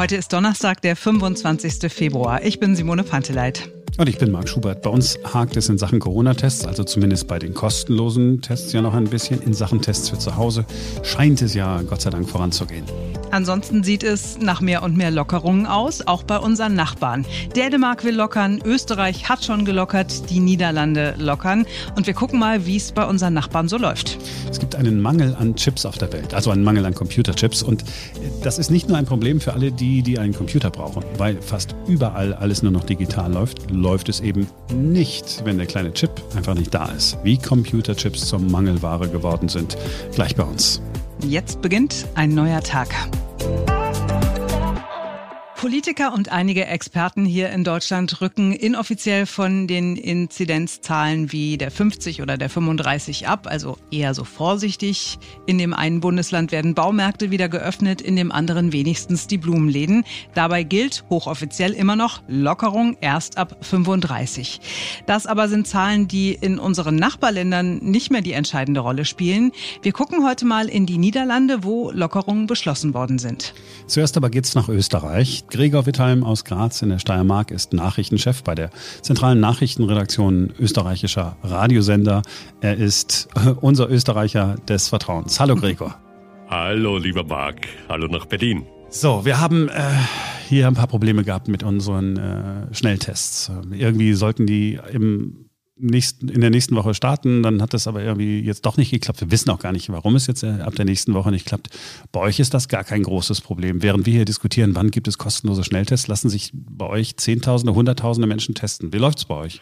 Heute ist Donnerstag, der 25. Februar. Ich bin Simone Panteleit. Und ich bin Marc Schubert. Bei uns hakt es in Sachen Corona-Tests, also zumindest bei den kostenlosen Tests ja noch ein bisschen. In Sachen Tests für zu Hause scheint es ja Gott sei Dank voranzugehen. Ansonsten sieht es nach mehr und mehr Lockerungen aus, auch bei unseren Nachbarn. Dänemark will lockern, Österreich hat schon gelockert, die Niederlande lockern. Und wir gucken mal, wie es bei unseren Nachbarn so läuft. Es gibt einen Mangel an Chips auf der Welt, also einen Mangel an Computerchips. Und das ist nicht nur ein Problem für alle die, die einen Computer brauchen, weil fast überall alles nur noch digital läuft, läuft es eben nicht, wenn der kleine Chip einfach nicht da ist. Wie Computerchips zur Mangelware geworden sind, gleich bei uns. Jetzt beginnt ein neuer Tag. Politiker und einige Experten hier in Deutschland rücken inoffiziell von den Inzidenzzahlen wie der 50 oder der 35 ab, also eher so vorsichtig. In dem einen Bundesland werden Baumärkte wieder geöffnet, in dem anderen wenigstens die Blumenläden. Dabei gilt hochoffiziell immer noch Lockerung erst ab 35. Das aber sind Zahlen, die in unseren Nachbarländern nicht mehr die entscheidende Rolle spielen. Wir gucken heute mal in die Niederlande, wo Lockerungen beschlossen worden sind. Zuerst aber geht's nach Österreich. Gregor Wittheim aus Graz in der Steiermark ist Nachrichtenchef bei der zentralen Nachrichtenredaktion österreichischer Radiosender. Er ist unser Österreicher des Vertrauens. Hallo Gregor. Hallo lieber Marc. Hallo nach Berlin. So, wir haben äh, hier ein paar Probleme gehabt mit unseren äh, Schnelltests. Irgendwie sollten die im nächsten, in der nächsten Woche starten. Dann hat das aber irgendwie jetzt doch nicht geklappt. Wir wissen auch gar nicht, warum es jetzt äh, ab der nächsten Woche nicht klappt. Bei euch ist das gar kein großes Problem. Während wir hier diskutieren, wann gibt es kostenlose Schnelltests, lassen sich bei euch Zehntausende, Hunderttausende Menschen testen. Wie läuft es bei euch?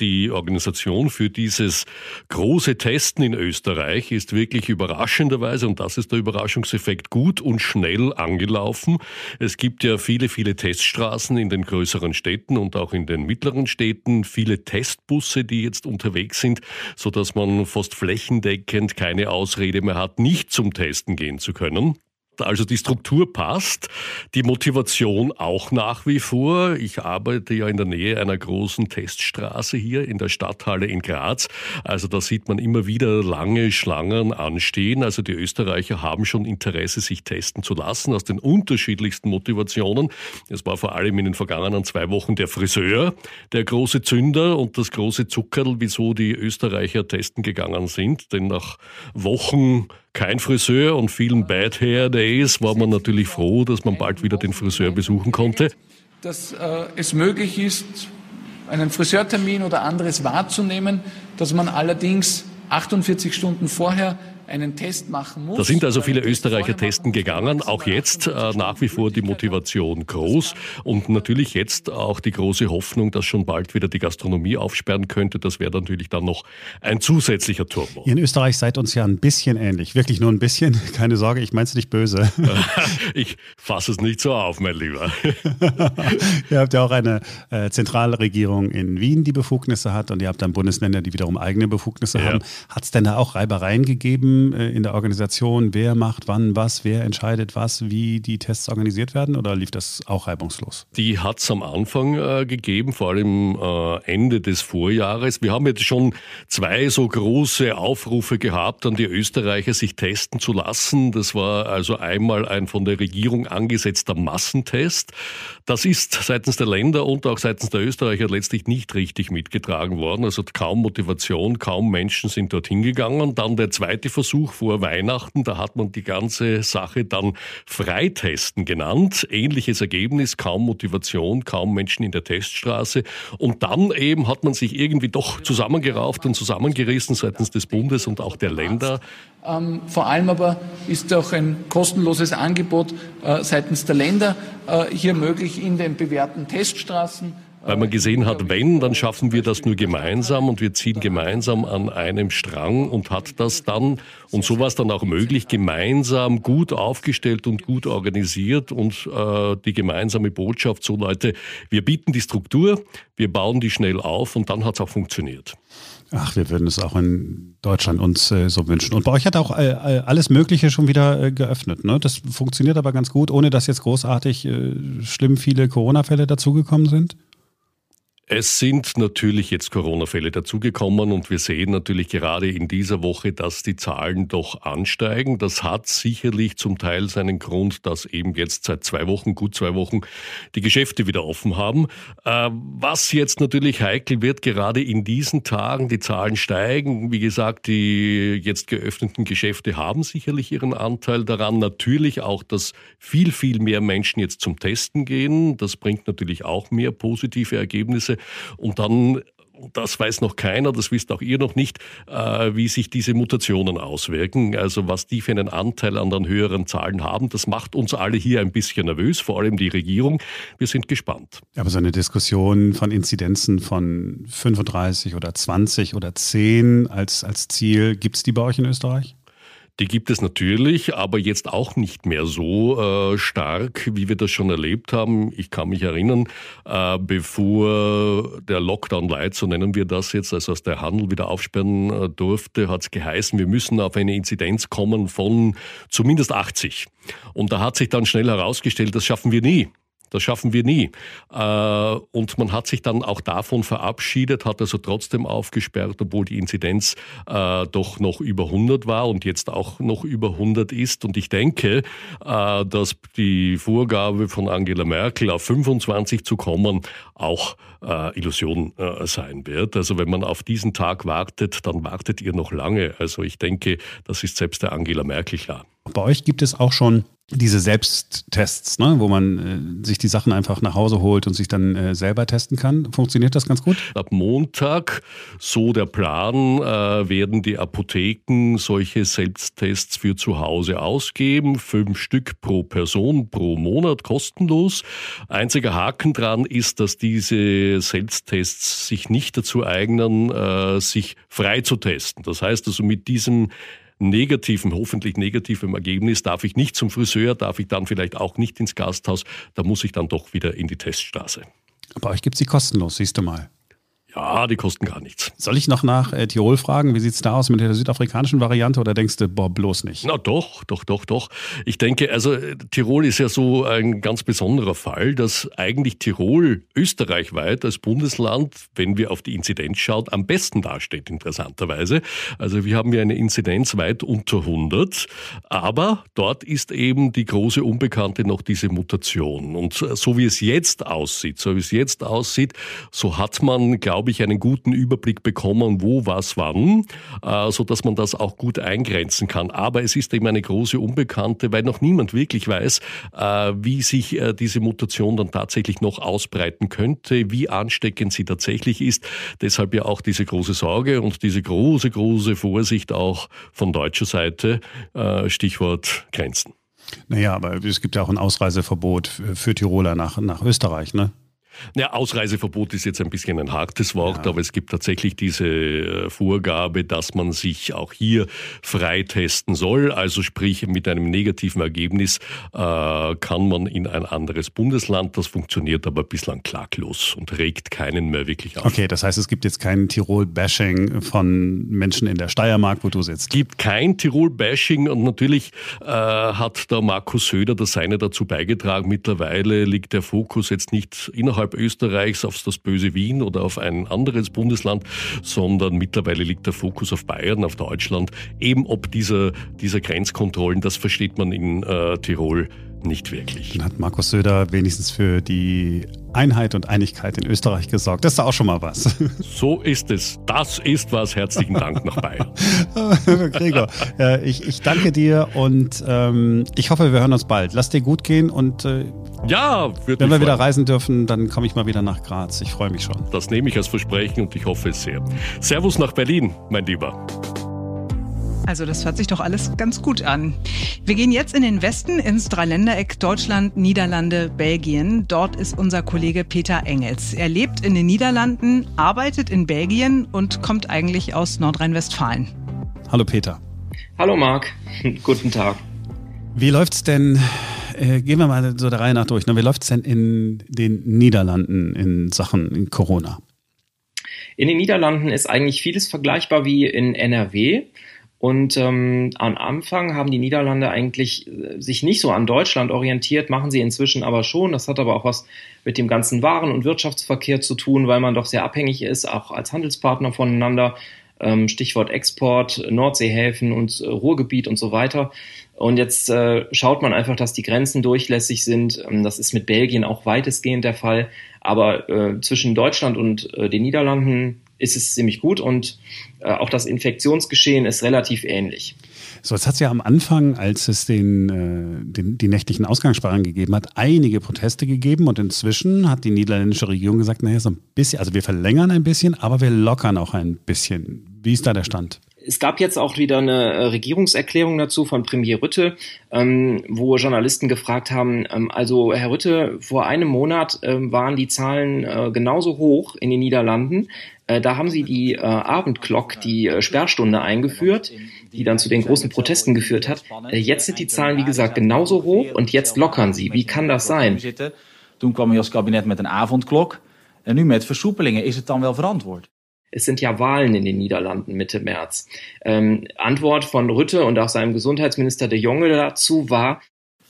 Die Organisation für dieses große Testen in Österreich ist wirklich überraschenderweise, und das ist der Überraschungseffekt, gut und schnell angelaufen. Es gibt ja viele, viele Teststraßen in den größeren Städten und auch in den mittleren Städten, viele Testbusse, die jetzt unterwegs sind, so dass man fast flächendeckend keine Ausrede mehr hat, nicht zum Testen gehen zu können. Also die Struktur passt, die Motivation auch nach wie vor. Ich arbeite ja in der Nähe einer großen Teststraße hier in der Stadthalle in Graz. Also da sieht man immer wieder lange Schlangen anstehen. Also die Österreicher haben schon Interesse, sich testen zu lassen aus den unterschiedlichsten Motivationen. Es war vor allem in den vergangenen zwei Wochen der Friseur, der große Zünder und das große Zuckerl, wieso die Österreicher testen gegangen sind. Denn nach Wochen kein Friseur und vielen Bad Hair Days war man natürlich froh, dass man bald wieder den Friseur besuchen konnte. Dass äh, es möglich ist, einen Friseurtermin oder anderes wahrzunehmen, dass man allerdings 48 Stunden vorher einen Test machen muss. Da sind also viele Österreicher testen gegangen. Auch jetzt äh, nach wie vor die Motivation groß und natürlich jetzt auch die große Hoffnung, dass schon bald wieder die Gastronomie aufsperren könnte. Das wäre natürlich dann noch ein zusätzlicher Turbo. Ihr in Österreich seid uns ja ein bisschen ähnlich. Wirklich nur ein bisschen. Keine Sorge, ich meine es nicht böse. ich fasse es nicht so auf, mein Lieber. ihr habt ja auch eine äh, Zentralregierung in Wien, die Befugnisse hat und ihr habt dann Bundesländer, die wiederum eigene Befugnisse ja. haben. Hat es denn da auch Reibereien gegeben? Äh, in der Organisation, wer macht wann was, wer entscheidet was, wie die Tests organisiert werden oder lief das auch reibungslos? Die hat es am Anfang äh, gegeben, vor allem äh, Ende des Vorjahres. Wir haben jetzt schon zwei so große Aufrufe gehabt an die Österreicher, sich testen zu lassen. Das war also einmal ein von der Regierung angesetzter Massentest. Das ist seitens der Länder und auch seitens der Österreicher letztlich nicht richtig mitgetragen worden. Also kaum Motivation, kaum Menschen sind dorthin gegangen. Dann der zweite Versuch, Versuch vor Weihnachten. Da hat man die ganze Sache dann Freitesten genannt. Ähnliches Ergebnis, kaum Motivation, kaum Menschen in der Teststraße. Und dann eben hat man sich irgendwie doch zusammengerauft und zusammengerissen seitens des Bundes und auch der Länder. Ähm, vor allem aber ist auch ein kostenloses Angebot äh, seitens der Länder äh, hier möglich in den bewährten Teststraßen weil man gesehen hat, wenn, dann schaffen wir das nur gemeinsam und wir ziehen gemeinsam an einem Strang und hat das dann, und so war es dann auch möglich, gemeinsam gut aufgestellt und gut organisiert und äh, die gemeinsame Botschaft, so Leute, wir bieten die Struktur, wir bauen die schnell auf und dann hat es auch funktioniert. Ach, wir würden es auch in Deutschland uns äh, so wünschen. Und bei euch hat auch äh, äh alles Mögliche schon wieder äh, geöffnet. Ne? Das funktioniert aber ganz gut, ohne dass jetzt großartig äh, schlimm viele Corona-Fälle dazugekommen sind. Es sind natürlich jetzt Corona-Fälle dazugekommen und wir sehen natürlich gerade in dieser Woche, dass die Zahlen doch ansteigen. Das hat sicherlich zum Teil seinen Grund, dass eben jetzt seit zwei Wochen, gut zwei Wochen, die Geschäfte wieder offen haben. Äh, was jetzt natürlich heikel wird, gerade in diesen Tagen, die Zahlen steigen. Wie gesagt, die jetzt geöffneten Geschäfte haben sicherlich ihren Anteil daran. Natürlich auch, dass viel, viel mehr Menschen jetzt zum Testen gehen. Das bringt natürlich auch mehr positive Ergebnisse. Und dann das weiß noch keiner, das wisst auch ihr noch nicht, äh, wie sich diese Mutationen auswirken. Also was die für einen Anteil an den höheren Zahlen haben, das macht uns alle hier ein bisschen nervös, vor allem die Regierung. Wir sind gespannt. Aber so eine Diskussion von Inzidenzen von 35 oder 20 oder 10 als, als Ziel, gibt es die bei euch in Österreich? Die gibt es natürlich, aber jetzt auch nicht mehr so äh, stark, wie wir das schon erlebt haben. Ich kann mich erinnern, äh, bevor der Lockdown Light, so nennen wir das jetzt, also als der Handel wieder aufsperren äh, durfte, hat es geheißen, wir müssen auf eine Inzidenz kommen von zumindest 80. Und da hat sich dann schnell herausgestellt, das schaffen wir nie. Das schaffen wir nie. Äh, und man hat sich dann auch davon verabschiedet, hat also trotzdem aufgesperrt, obwohl die Inzidenz äh, doch noch über 100 war und jetzt auch noch über 100 ist. Und ich denke, äh, dass die Vorgabe von Angela Merkel auf 25 zu kommen auch Illusion sein wird. Also wenn man auf diesen Tag wartet, dann wartet ihr noch lange. Also ich denke, das ist selbst der Angela Merkel klar. Bei euch gibt es auch schon diese Selbsttests, ne, wo man äh, sich die Sachen einfach nach Hause holt und sich dann äh, selber testen kann. Funktioniert das ganz gut? Ab Montag, so der Plan, äh, werden die Apotheken solche Selbsttests für zu Hause ausgeben. Fünf Stück pro Person pro Monat kostenlos. Einziger Haken dran ist, dass diese Selbsttests sich nicht dazu eignen, äh, sich frei zu testen. Das heißt also mit diesem negativen, hoffentlich negativen Ergebnis darf ich nicht zum Friseur, darf ich dann vielleicht auch nicht ins Gasthaus, da muss ich dann doch wieder in die Teststraße. Bei euch gibt es die kostenlos, siehst du mal. Ja, die kosten gar nichts. Soll ich noch nach äh, Tirol fragen? Wie sieht es da aus mit der südafrikanischen Variante oder denkst du, boah, bloß nicht? Na doch, doch, doch, doch. Ich denke, also äh, Tirol ist ja so ein ganz besonderer Fall, dass eigentlich Tirol österreichweit als Bundesland, wenn wir auf die Inzidenz schauen, am besten dasteht, interessanterweise. Also wir haben ja eine Inzidenz weit unter 100, aber dort ist eben die große Unbekannte noch diese Mutation. Und so wie es jetzt aussieht, so wie es jetzt aussieht, so hat man, glaube glaube ich, einen guten Überblick bekommen, wo, was, wann, äh, so dass man das auch gut eingrenzen kann. Aber es ist eben eine große Unbekannte, weil noch niemand wirklich weiß, äh, wie sich äh, diese Mutation dann tatsächlich noch ausbreiten könnte, wie ansteckend sie tatsächlich ist. Deshalb ja auch diese große Sorge und diese große, große Vorsicht auch von deutscher Seite, äh, Stichwort Grenzen. Naja, aber es gibt ja auch ein Ausreiseverbot für Tiroler nach, nach Österreich, ne? Ja, Ausreiseverbot ist jetzt ein bisschen ein hartes Wort, ja. aber es gibt tatsächlich diese äh, Vorgabe, dass man sich auch hier freitesten soll. Also sprich, mit einem negativen Ergebnis äh, kann man in ein anderes Bundesland. Das funktioniert aber bislang klaglos und regt keinen mehr wirklich auf. Okay, das heißt, es gibt jetzt kein Tirol-Bashing von Menschen in der Steiermark, wo du sitzt. Es gibt kein Tirol-Bashing und natürlich äh, hat der Markus Söder das seine dazu beigetragen. Mittlerweile liegt der Fokus jetzt nicht innerhalb innerhalb Österreichs auf das böse Wien oder auf ein anderes Bundesland, sondern mittlerweile liegt der Fokus auf Bayern, auf Deutschland. Eben ob dieser, dieser Grenzkontrollen, das versteht man in äh, Tirol nicht wirklich. Dann hat Markus Söder wenigstens für die Einheit und Einigkeit in Österreich gesorgt. Das ist auch schon mal was. So ist es. Das ist was. Herzlichen Dank nach Bayern. Gregor, äh, ich, ich danke dir und ähm, ich hoffe, wir hören uns bald. Lass dir gut gehen und äh, ja, wenn wir wieder reisen dürfen, dann komme ich mal wieder nach Graz. Ich freue mich schon. Das nehme ich als Versprechen und ich hoffe es sehr. Servus nach Berlin, mein Lieber. Also das hört sich doch alles ganz gut an. Wir gehen jetzt in den Westen, ins Dreiländereck Deutschland, Niederlande, Belgien. Dort ist unser Kollege Peter Engels. Er lebt in den Niederlanden, arbeitet in Belgien und kommt eigentlich aus Nordrhein-Westfalen. Hallo Peter. Hallo Marc, guten Tag. Wie läuft's denn, äh, gehen wir mal so der Reihe nach durch, ne? wie läuft's denn in den Niederlanden in Sachen Corona? In den Niederlanden ist eigentlich vieles vergleichbar wie in NRW. Und ähm, am Anfang haben die Niederlande eigentlich äh, sich nicht so an Deutschland orientiert, machen sie inzwischen aber schon. Das hat aber auch was mit dem ganzen Waren- und Wirtschaftsverkehr zu tun, weil man doch sehr abhängig ist, auch als Handelspartner voneinander. Ähm, Stichwort Export, Nordseehäfen und äh, Ruhrgebiet und so weiter. Und jetzt äh, schaut man einfach, dass die Grenzen durchlässig sind. Ähm, das ist mit Belgien auch weitestgehend der Fall. Aber äh, zwischen Deutschland und äh, den Niederlanden ist es ziemlich gut und äh, auch das Infektionsgeschehen ist relativ ähnlich. So, es hat es ja am Anfang, als es den, äh, den, die nächtlichen Ausgangssperren gegeben hat, einige Proteste gegeben und inzwischen hat die niederländische Regierung gesagt, naja, so ein bisschen, also wir verlängern ein bisschen, aber wir lockern auch ein bisschen. Wie ist da der Stand? Es gab jetzt auch wieder eine äh, Regierungserklärung dazu von Premier Rütte, ähm, wo Journalisten gefragt haben, ähm, also Herr Rütte, vor einem Monat ähm, waren die Zahlen äh, genauso hoch in den Niederlanden. Äh, da haben sie die äh, Abendglock, die äh, Sperrstunde eingeführt, die dann zu den großen Protesten geführt hat. Äh, jetzt sind die Zahlen, wie gesagt, genauso hoch und jetzt lockern sie. Wie kann das sein? Toen kwam hij als kabinet met een avondklok. En nu met versoepelingen. Is het dan wel verantwoord? Es sind ja Wahlen in den Niederlanden Mitte März. Ähm, Antwort von Rutte und auch seinem Gesundheitsminister de Jonge dazu war: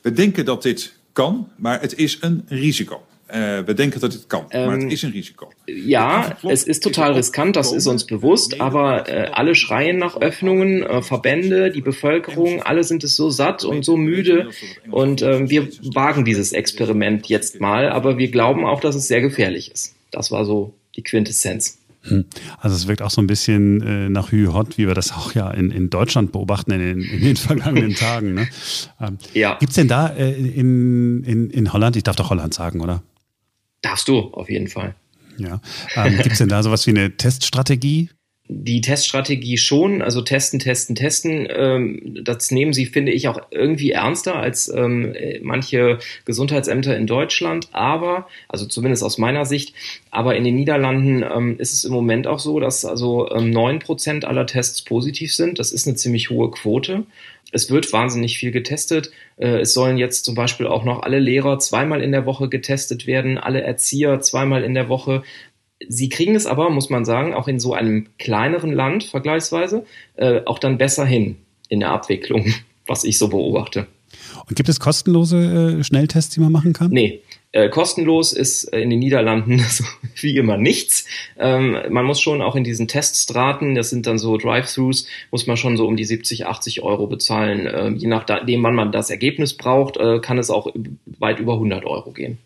We denken dat dit kan, maar het is een risico. Uh, we denken dat het kan, ähm, maar het is een risico. Ja, es ist total riskant, das ist uns bewusst, aber äh, alle schreien nach Öffnungen, äh, Verbände, die Bevölkerung, alle sind es so satt und so müde und äh, wir wagen dieses Experiment jetzt mal, aber wir glauben auch, dass es sehr gefährlich ist. Das war so die Quintessenz. Hm. Also es wirkt auch so ein bisschen äh, nach Hü Hot, wie wir das auch ja in, in Deutschland beobachten in den, in den vergangenen Tagen. Ne? Ähm, ja. Gibt es denn da äh, in, in, in Holland, ich darf doch Holland sagen, oder? Darfst du, auf jeden Fall. Ja. Ähm, Gibt es denn da sowas wie eine Teststrategie? Die Teststrategie schon, also testen, testen, testen, ähm, das nehmen sie, finde ich, auch irgendwie ernster als ähm, manche Gesundheitsämter in Deutschland, aber, also zumindest aus meiner Sicht, aber in den Niederlanden ähm, ist es im Moment auch so, dass also neun ähm, Prozent aller Tests positiv sind. Das ist eine ziemlich hohe Quote. Es wird wahnsinnig viel getestet. Äh, es sollen jetzt zum Beispiel auch noch alle Lehrer zweimal in der Woche getestet werden, alle Erzieher zweimal in der Woche. Sie kriegen es aber, muss man sagen, auch in so einem kleineren Land vergleichsweise, äh, auch dann besser hin in der Abwicklung, was ich so beobachte. Und gibt es kostenlose äh, Schnelltests, die man machen kann? Nee. Äh, kostenlos ist äh, in den Niederlanden so wie immer nichts. Ähm, man muss schon auch in diesen Teststraten, das sind dann so Drive-Thrus, muss man schon so um die 70, 80 Euro bezahlen. Äh, je nachdem, wann man das Ergebnis braucht, äh, kann es auch weit über 100 Euro gehen.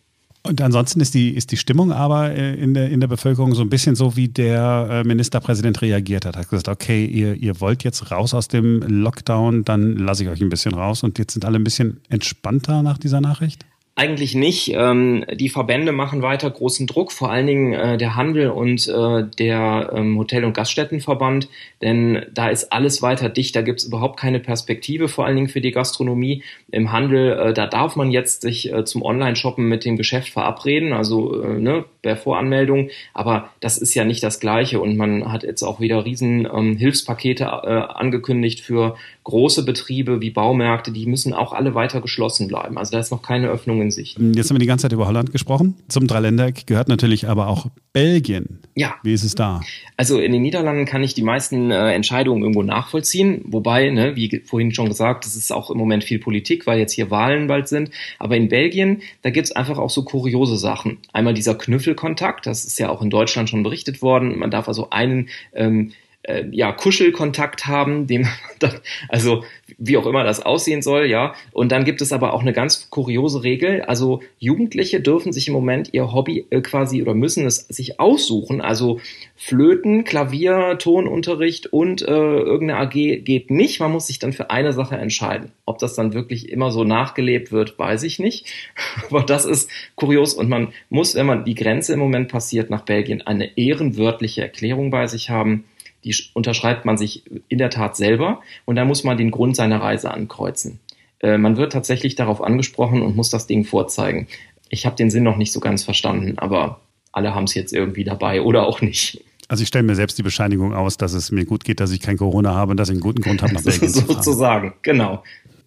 Und ansonsten ist die, ist die Stimmung aber äh, in der, in der Bevölkerung so ein bisschen so, wie der äh, Ministerpräsident reagiert hat. Er hat gesagt, okay, ihr, ihr wollt jetzt raus aus dem Lockdown, dann lasse ich euch ein bisschen raus. Und jetzt sind alle ein bisschen entspannter nach dieser Nachricht? Eigentlich nicht. Ähm, die Verbände machen weiter großen Druck, vor allen Dingen äh, der Handel und der ähm, Hotel- und Gaststättenverband, denn da ist alles weiter dicht, da gibt es überhaupt keine Perspektive, vor allen Dingen für die Gastronomie. Im Handel, äh, da darf man jetzt sich äh, zum Online-Shoppen mit dem Geschäft verabreden, also äh, ne, per Voranmeldung, aber das ist ja nicht das Gleiche und man hat jetzt auch wieder riesen ähm, Hilfspakete äh, angekündigt für große Betriebe wie Baumärkte, die müssen auch alle weiter geschlossen bleiben. Also da ist noch keine Öffnung in Sicht. Jetzt haben wir die ganze Zeit über Holland gesprochen. Zum Dreiländereck gehört natürlich aber auch Belgien. Ja. Wie ist es da? Also in den Niederlanden kann ich die meisten äh, Entscheidungen irgendwo nachvollziehen. Wobei, ne, wie vorhin schon gesagt, das ist auch im Moment viel Politik, weil jetzt hier Wahlen bald sind. Aber in Belgien, da gibt es einfach auch so kuriose Sachen. Einmal dieser Knüffelkontakt, das ist ja auch in Deutschland schon berichtet worden. Man darf also einen ähm, äh, ja, Kuschelkontakt haben, dem also wie auch immer das aussehen soll, ja. Und dann gibt es aber auch eine ganz kuriose Regel. Also Jugendliche dürfen sich im Moment ihr Hobby äh, quasi oder müssen es sich aussuchen. Also Flöten, Klavier, Tonunterricht und äh, irgendeine AG geht nicht. Man muss sich dann für eine Sache entscheiden. Ob das dann wirklich immer so nachgelebt wird, weiß ich nicht. Aber das ist kurios und man muss, wenn man die Grenze im Moment passiert nach Belgien, eine ehrenwörtliche Erklärung bei sich haben die unterschreibt man sich in der Tat selber und dann muss man den Grund seiner Reise ankreuzen. Äh, man wird tatsächlich darauf angesprochen und muss das Ding vorzeigen. Ich habe den Sinn noch nicht so ganz verstanden, aber alle haben es jetzt irgendwie dabei oder auch nicht. Also ich stelle mir selbst die Bescheinigung aus, dass es mir gut geht, dass ich kein Corona habe und dass ich einen guten Grund habe, nach Belgien zu fahren. Sozusagen, genau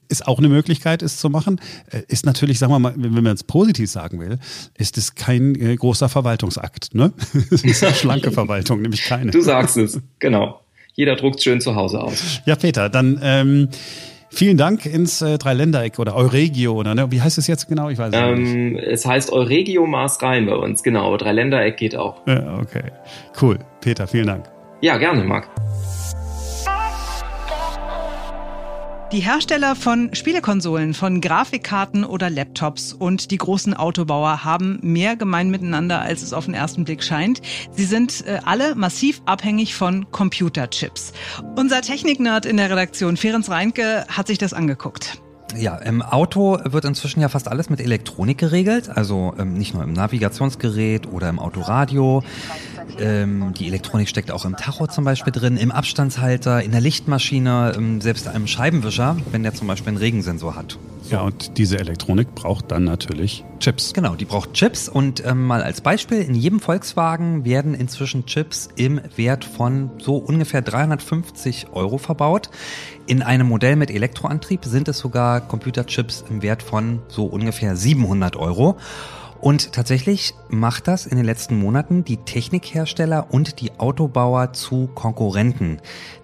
ist auch eine Möglichkeit, es zu machen. Äh, ist natürlich, sagen wir mal, wenn man es positiv sagen will, ist es kein äh, großer Verwaltungsakt. Ne? es ist eine schlanke Verwaltung, nämlich keine. Du sagst es, genau. jeder druckt schön zu Hause aus. Ja, Peter, dann ähm, vielen Dank ins äh, Dreiländereck oder Euregio oder ne? wie heißt es jetzt genau? Ich weiß ähm, nicht. Es heißt Euregio Maß Rhein bei uns, genau. Dreiländereck geht auch. Ja, okay, cool. Peter, vielen Dank. Ja, gerne, Marc. Die Hersteller von Spielekonsolen, von Grafikkarten oder Laptops und die großen Autobauer haben mehr gemein miteinander, als es auf den ersten Blick scheint. Sie sind äh, alle massiv abhängig von Computerchips. Unser Techniknerd in der Redaktion, Ferenc Reinke, hat sich das angeguckt. Ja, im Auto wird inzwischen ja fast alles mit Elektronik geregelt, also ähm, nicht nur im Navigationsgerät oder im Autoradio. Ähm, die Elektronik steckt auch im Tacho zum Beispiel drin, im Abstandshalter, in der Lichtmaschine, ähm, selbst einem Scheibenwischer, wenn der zum Beispiel einen Regensensor hat. Ja, und diese Elektronik braucht dann natürlich Chips. Genau, die braucht Chips und ähm, mal als Beispiel, in jedem Volkswagen werden inzwischen Chips im Wert von so ungefähr 350 Euro verbaut. In einem Modell mit Elektroantrieb sind es sogar Computerchips im Wert von so ungefähr 700 Euro. Und tatsächlich macht das in den letzten Monaten die Technikhersteller und die Autobauer zu Konkurrenten.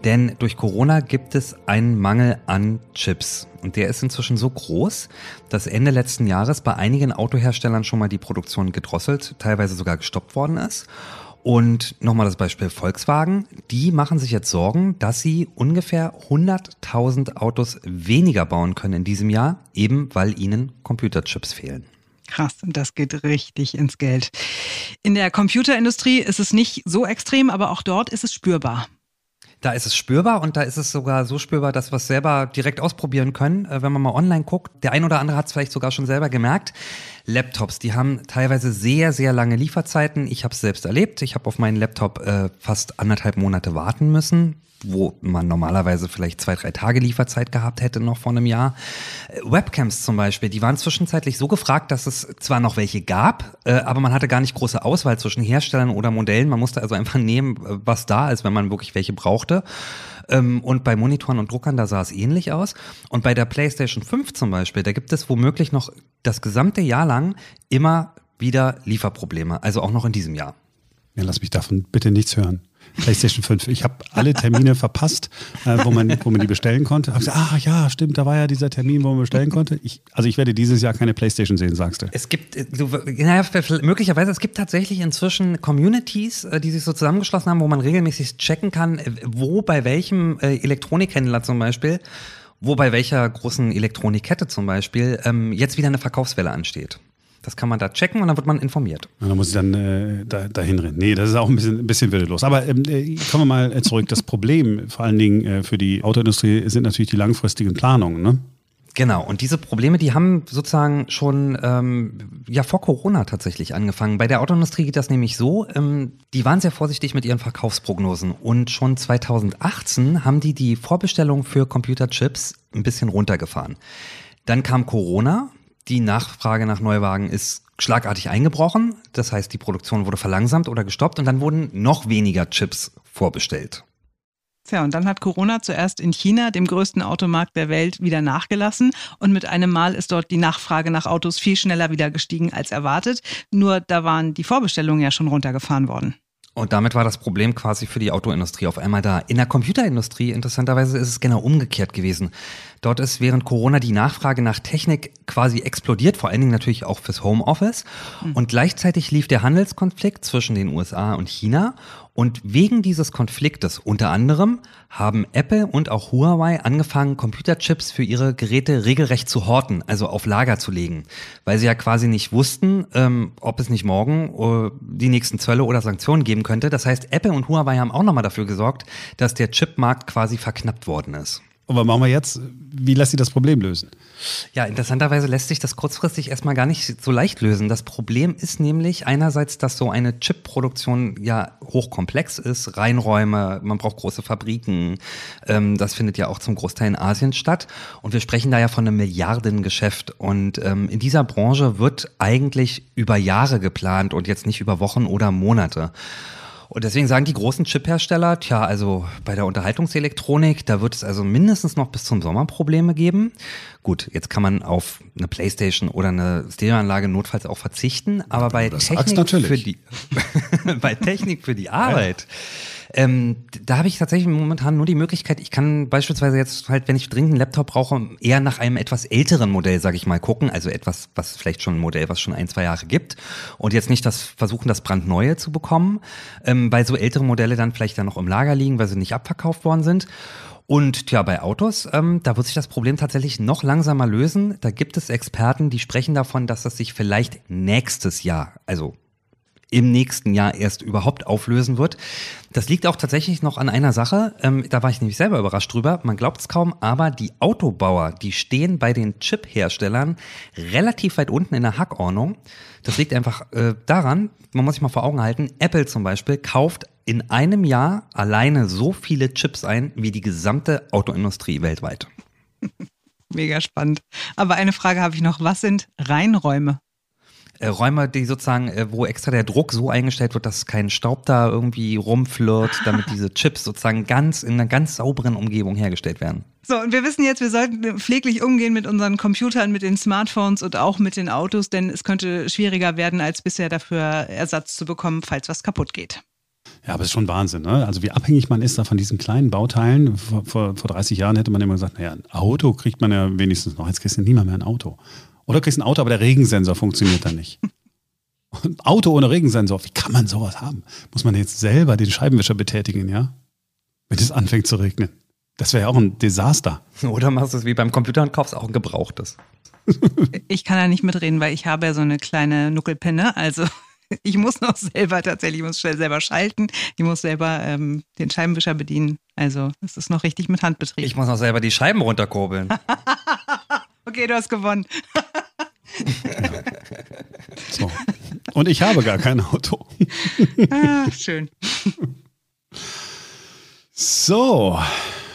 Denn durch Corona gibt es einen Mangel an Chips. Und der ist inzwischen so groß, dass Ende letzten Jahres bei einigen Autoherstellern schon mal die Produktion gedrosselt, teilweise sogar gestoppt worden ist. Und nochmal das Beispiel Volkswagen. Die machen sich jetzt Sorgen, dass sie ungefähr 100.000 Autos weniger bauen können in diesem Jahr, eben weil ihnen Computerchips fehlen. Krass, das geht richtig ins Geld. In der Computerindustrie ist es nicht so extrem, aber auch dort ist es spürbar. Da ist es spürbar und da ist es sogar so spürbar, dass wir es selber direkt ausprobieren können, äh, wenn man mal online guckt. Der ein oder andere hat es vielleicht sogar schon selber gemerkt. Laptops, die haben teilweise sehr, sehr lange Lieferzeiten. Ich habe es selbst erlebt. Ich habe auf meinen Laptop äh, fast anderthalb Monate warten müssen wo man normalerweise vielleicht zwei, drei Tage Lieferzeit gehabt hätte noch vor einem Jahr. Webcams zum Beispiel, die waren zwischenzeitlich so gefragt, dass es zwar noch welche gab, äh, aber man hatte gar nicht große Auswahl zwischen Herstellern oder Modellen. Man musste also einfach nehmen, was da ist, wenn man wirklich welche brauchte. Ähm, und bei Monitoren und Druckern, da sah es ähnlich aus. Und bei der PlayStation 5 zum Beispiel, da gibt es womöglich noch das gesamte Jahr lang immer wieder Lieferprobleme, also auch noch in diesem Jahr. Ja, lass mich davon bitte nichts hören. PlayStation 5. Ich habe alle Termine verpasst, äh, wo, man, wo man die bestellen konnte. Hab gesagt, ah ja, stimmt, da war ja dieser Termin, wo man bestellen konnte. Ich, also ich werde dieses Jahr keine PlayStation sehen, sagst du. Es gibt, äh, du, naja, möglicherweise, es gibt tatsächlich inzwischen Communities, äh, die sich so zusammengeschlossen haben, wo man regelmäßig checken kann, äh, wo bei welchem Elektronikhändler zum Beispiel wo bei welcher großen Elektronikkette zum Beispiel ähm, jetzt wieder eine Verkaufswelle ansteht. Das kann man da checken und dann wird man informiert. Ja, dann muss ich dann äh, da, dahin rennen. Nee, das ist auch ein bisschen, ein bisschen würdelos. Aber ähm, äh, kommen wir mal äh, zurück. Das Problem, vor allen Dingen äh, für die Autoindustrie, sind natürlich die langfristigen Planungen. Ne? Genau, und diese Probleme, die haben sozusagen schon ähm, ja vor Corona tatsächlich angefangen. Bei der Autoindustrie geht das nämlich so, ähm, die waren sehr vorsichtig mit ihren Verkaufsprognosen und schon 2018 haben die die Vorbestellung für Computerchips ein bisschen runtergefahren. Dann kam Corona, die Nachfrage nach Neuwagen ist schlagartig eingebrochen. Das heißt, die Produktion wurde verlangsamt oder gestoppt und dann wurden noch weniger Chips vorbestellt. Tja, und dann hat Corona zuerst in China, dem größten Automarkt der Welt, wieder nachgelassen. Und mit einem Mal ist dort die Nachfrage nach Autos viel schneller wieder gestiegen als erwartet. Nur da waren die Vorbestellungen ja schon runtergefahren worden. Und damit war das Problem quasi für die Autoindustrie auf einmal da. In der Computerindustrie, interessanterweise, ist es genau umgekehrt gewesen. Dort ist während Corona die Nachfrage nach Technik quasi explodiert, vor allen Dingen natürlich auch fürs Homeoffice. Mhm. Und gleichzeitig lief der Handelskonflikt zwischen den USA und China. Und wegen dieses Konfliktes unter anderem haben Apple und auch Huawei angefangen, Computerchips für ihre Geräte regelrecht zu horten, also auf Lager zu legen, weil sie ja quasi nicht wussten, ähm, ob es nicht morgen äh, die nächsten Zölle oder Sanktionen geben könnte. Das heißt, Apple und Huawei haben auch nochmal dafür gesorgt, dass der Chipmarkt quasi verknappt worden ist. Und was machen wir jetzt? Wie lässt sich das Problem lösen? Ja, interessanterweise lässt sich das kurzfristig erstmal gar nicht so leicht lösen. Das Problem ist nämlich einerseits, dass so eine Chipproduktion ja hochkomplex ist, Reinräume, man braucht große Fabriken. Ähm, das findet ja auch zum Großteil in Asien statt. Und wir sprechen da ja von einem Milliardengeschäft. Und ähm, in dieser Branche wird eigentlich über Jahre geplant und jetzt nicht über Wochen oder Monate. Und deswegen sagen die großen Chip-Hersteller, tja, also bei der Unterhaltungselektronik, da wird es also mindestens noch bis zum Sommer Probleme geben. Gut, jetzt kann man auf eine Playstation oder eine Stereoanlage notfalls auch verzichten, aber bei Technik für die bei Technik für die Arbeit ähm, da habe ich tatsächlich momentan nur die Möglichkeit, ich kann beispielsweise jetzt halt, wenn ich dringend einen Laptop brauche, eher nach einem etwas älteren Modell, sage ich mal, gucken. Also etwas, was vielleicht schon ein Modell, was schon ein, zwei Jahre gibt. Und jetzt nicht das versuchen, das brandneue zu bekommen, ähm, weil so ältere Modelle dann vielleicht dann noch im Lager liegen, weil sie nicht abverkauft worden sind. Und ja, bei Autos, ähm, da wird sich das Problem tatsächlich noch langsamer lösen. Da gibt es Experten, die sprechen davon, dass das sich vielleicht nächstes Jahr, also im nächsten Jahr erst überhaupt auflösen wird. Das liegt auch tatsächlich noch an einer Sache. Ähm, da war ich nämlich selber überrascht drüber. Man glaubt es kaum, aber die Autobauer, die stehen bei den Chip-Herstellern relativ weit unten in der Hackordnung. Das liegt einfach äh, daran, man muss sich mal vor Augen halten, Apple zum Beispiel kauft in einem Jahr alleine so viele Chips ein wie die gesamte Autoindustrie weltweit. Mega spannend. Aber eine Frage habe ich noch. Was sind Reinräume? äh, Räume, die sozusagen, äh, wo extra der Druck so eingestellt wird, dass kein Staub da irgendwie rumflirt, damit diese Chips sozusagen ganz in einer ganz sauberen Umgebung hergestellt werden. So, und wir wissen jetzt, wir sollten pfleglich umgehen mit unseren Computern, mit den Smartphones und auch mit den Autos, denn es könnte schwieriger werden, als bisher dafür Ersatz zu bekommen, falls was kaputt geht. Ja, aber es ist schon Wahnsinn, ne? Also wie abhängig man ist da von diesen kleinen Bauteilen. Vor, vor, vor 30 Jahren hätte man immer gesagt, naja, ein Auto kriegt man ja wenigstens noch. Jetzt kriegst du niemand mehr ein Auto. Oder du kriegst ein Auto, aber der Regensensor funktioniert dann nicht. Ein Auto ohne Regensensor, wie kann man sowas haben? Muss man jetzt selber den Scheibenwischer betätigen, ja? Wenn es anfängt zu regnen. Das wäre ja auch ein Desaster. Oder machst du es wie beim Computer und kaufst auch ein gebrauchtes. Ich kann da nicht mitreden, weil ich habe ja so eine kleine Nuckelpenne. Also ich muss noch selber tatsächlich, ich muss schnell selber schalten. Ich muss selber ähm, den Scheibenwischer bedienen. Also es ist noch richtig mit Handbetrieb. Ich muss noch selber die Scheiben runterkurbeln. Okay, du hast gewonnen. so. Und ich habe gar kein Auto. ah, schön. So,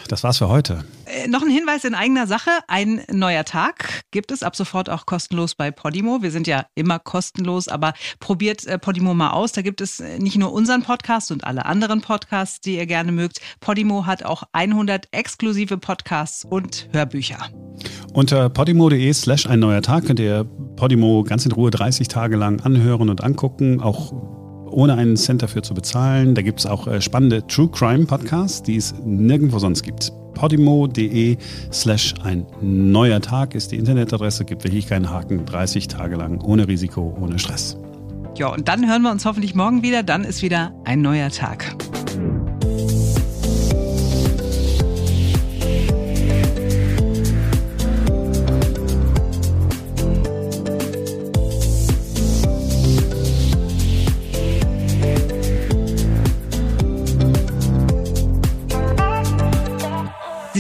das war's für heute. Äh, noch ein Hinweis in eigener Sache. Ein neuer Tag gibt es ab sofort auch kostenlos bei Podimo. Wir sind ja immer kostenlos, aber probiert äh, Podimo mal aus. Da gibt es äh, nicht nur unseren Podcast und alle anderen Podcasts, die ihr gerne mögt. Podimo hat auch 100 exklusive Podcasts und Hörbücher. Unter podimo.de slash ein neuer Tag könnt ihr Podimo ganz in Ruhe 30 Tage lang anhören und angucken. Auch ohne einen Cent dafür zu bezahlen. Da gibt es auch äh, spannende True Crime Podcasts, die es nirgendwo sonst gibt. Podimo.de slash ein neuer Tag ist die Internetadresse, gibt wirklich keinen Haken, 30 Tage lang, ohne Risiko, ohne Stress. Ja, und dann hören wir uns hoffentlich morgen wieder, dann ist wieder ein neuer Tag.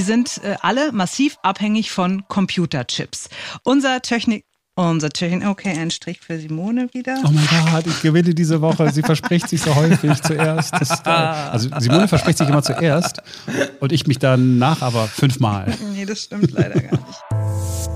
Sind äh, alle massiv abhängig von Computerchips. Unser Technik unser Technik, okay, ein Strich für Simone wieder. Oh mein Gott, ich gewinne diese Woche. Sie verspricht sich so häufig zuerst. Das, also Simone verspricht sich immer zuerst und ich mich danach aber fünfmal. Nee, das stimmt leider gar nicht.